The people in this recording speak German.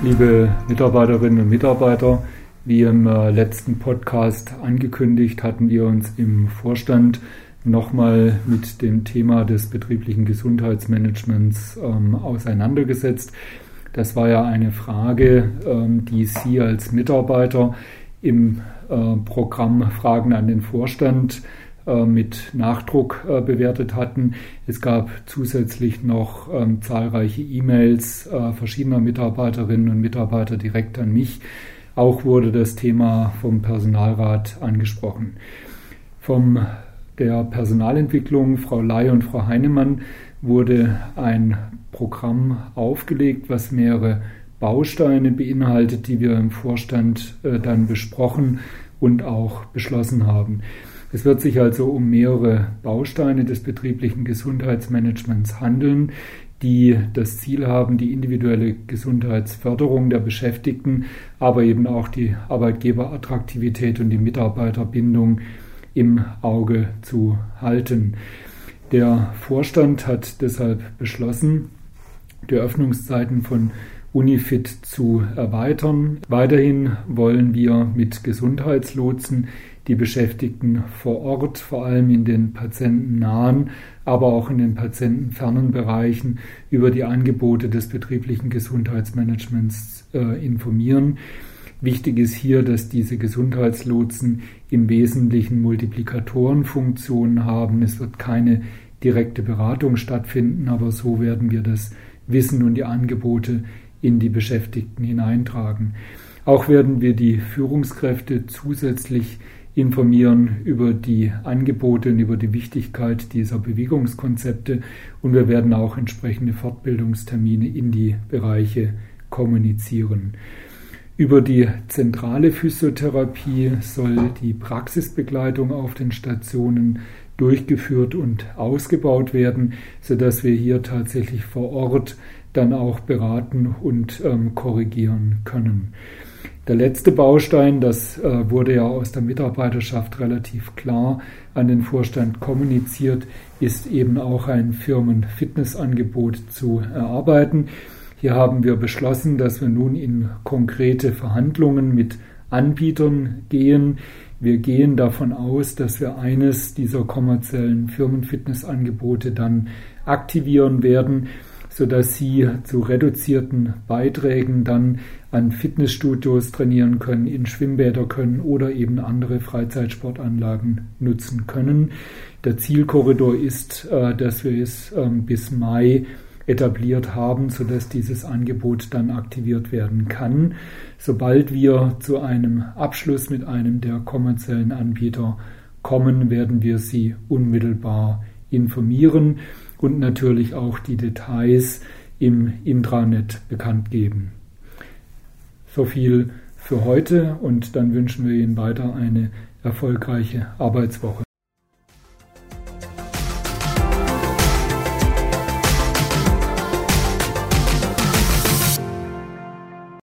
Liebe Mitarbeiterinnen und Mitarbeiter, wie im äh, letzten Podcast angekündigt, hatten wir uns im Vorstand nochmal mit dem Thema des betrieblichen Gesundheitsmanagements ähm, auseinandergesetzt. Das war ja eine Frage, ähm, die Sie als Mitarbeiter im äh, Programm Fragen an den Vorstand mit Nachdruck äh, bewertet hatten. Es gab zusätzlich noch ähm, zahlreiche E-Mails äh, verschiedener Mitarbeiterinnen und Mitarbeiter direkt an mich. Auch wurde das Thema vom Personalrat angesprochen. Vom der Personalentwicklung, Frau Ley und Frau Heinemann, wurde ein Programm aufgelegt, was mehrere Bausteine beinhaltet, die wir im Vorstand äh, dann besprochen und auch beschlossen haben. Es wird sich also um mehrere Bausteine des betrieblichen Gesundheitsmanagements handeln, die das Ziel haben, die individuelle Gesundheitsförderung der Beschäftigten, aber eben auch die Arbeitgeberattraktivität und die Mitarbeiterbindung im Auge zu halten. Der Vorstand hat deshalb beschlossen, die Öffnungszeiten von Unifit zu erweitern. Weiterhin wollen wir mit Gesundheitslotsen die Beschäftigten vor Ort, vor allem in den patientennahen, aber auch in den patientenfernen Bereichen über die Angebote des betrieblichen Gesundheitsmanagements äh, informieren. Wichtig ist hier, dass diese Gesundheitslotsen im Wesentlichen Multiplikatorenfunktionen haben. Es wird keine direkte Beratung stattfinden, aber so werden wir das Wissen und die Angebote in die Beschäftigten hineintragen. Auch werden wir die Führungskräfte zusätzlich informieren über die Angebote und über die Wichtigkeit dieser Bewegungskonzepte und wir werden auch entsprechende Fortbildungstermine in die Bereiche kommunizieren. Über die zentrale Physiotherapie soll die Praxisbegleitung auf den Stationen durchgeführt und ausgebaut werden, sodass wir hier tatsächlich vor Ort dann auch beraten und ähm, korrigieren können. Der letzte Baustein, das äh, wurde ja aus der Mitarbeiterschaft relativ klar an den Vorstand kommuniziert, ist eben auch ein Firmenfitnessangebot zu erarbeiten. Hier haben wir beschlossen, dass wir nun in konkrete Verhandlungen mit Anbietern gehen. Wir gehen davon aus, dass wir eines dieser kommerziellen Firmenfitnessangebote dann aktivieren werden sodass sie zu reduzierten Beiträgen dann an Fitnessstudios trainieren können, in Schwimmbäder können oder eben andere Freizeitsportanlagen nutzen können. Der Zielkorridor ist, äh, dass wir es ähm, bis Mai etabliert haben, sodass dieses Angebot dann aktiviert werden kann. Sobald wir zu einem Abschluss mit einem der kommerziellen Anbieter kommen, werden wir Sie unmittelbar informieren und natürlich auch die Details im Intranet bekannt geben. So viel für heute und dann wünschen wir Ihnen weiter eine erfolgreiche Arbeitswoche.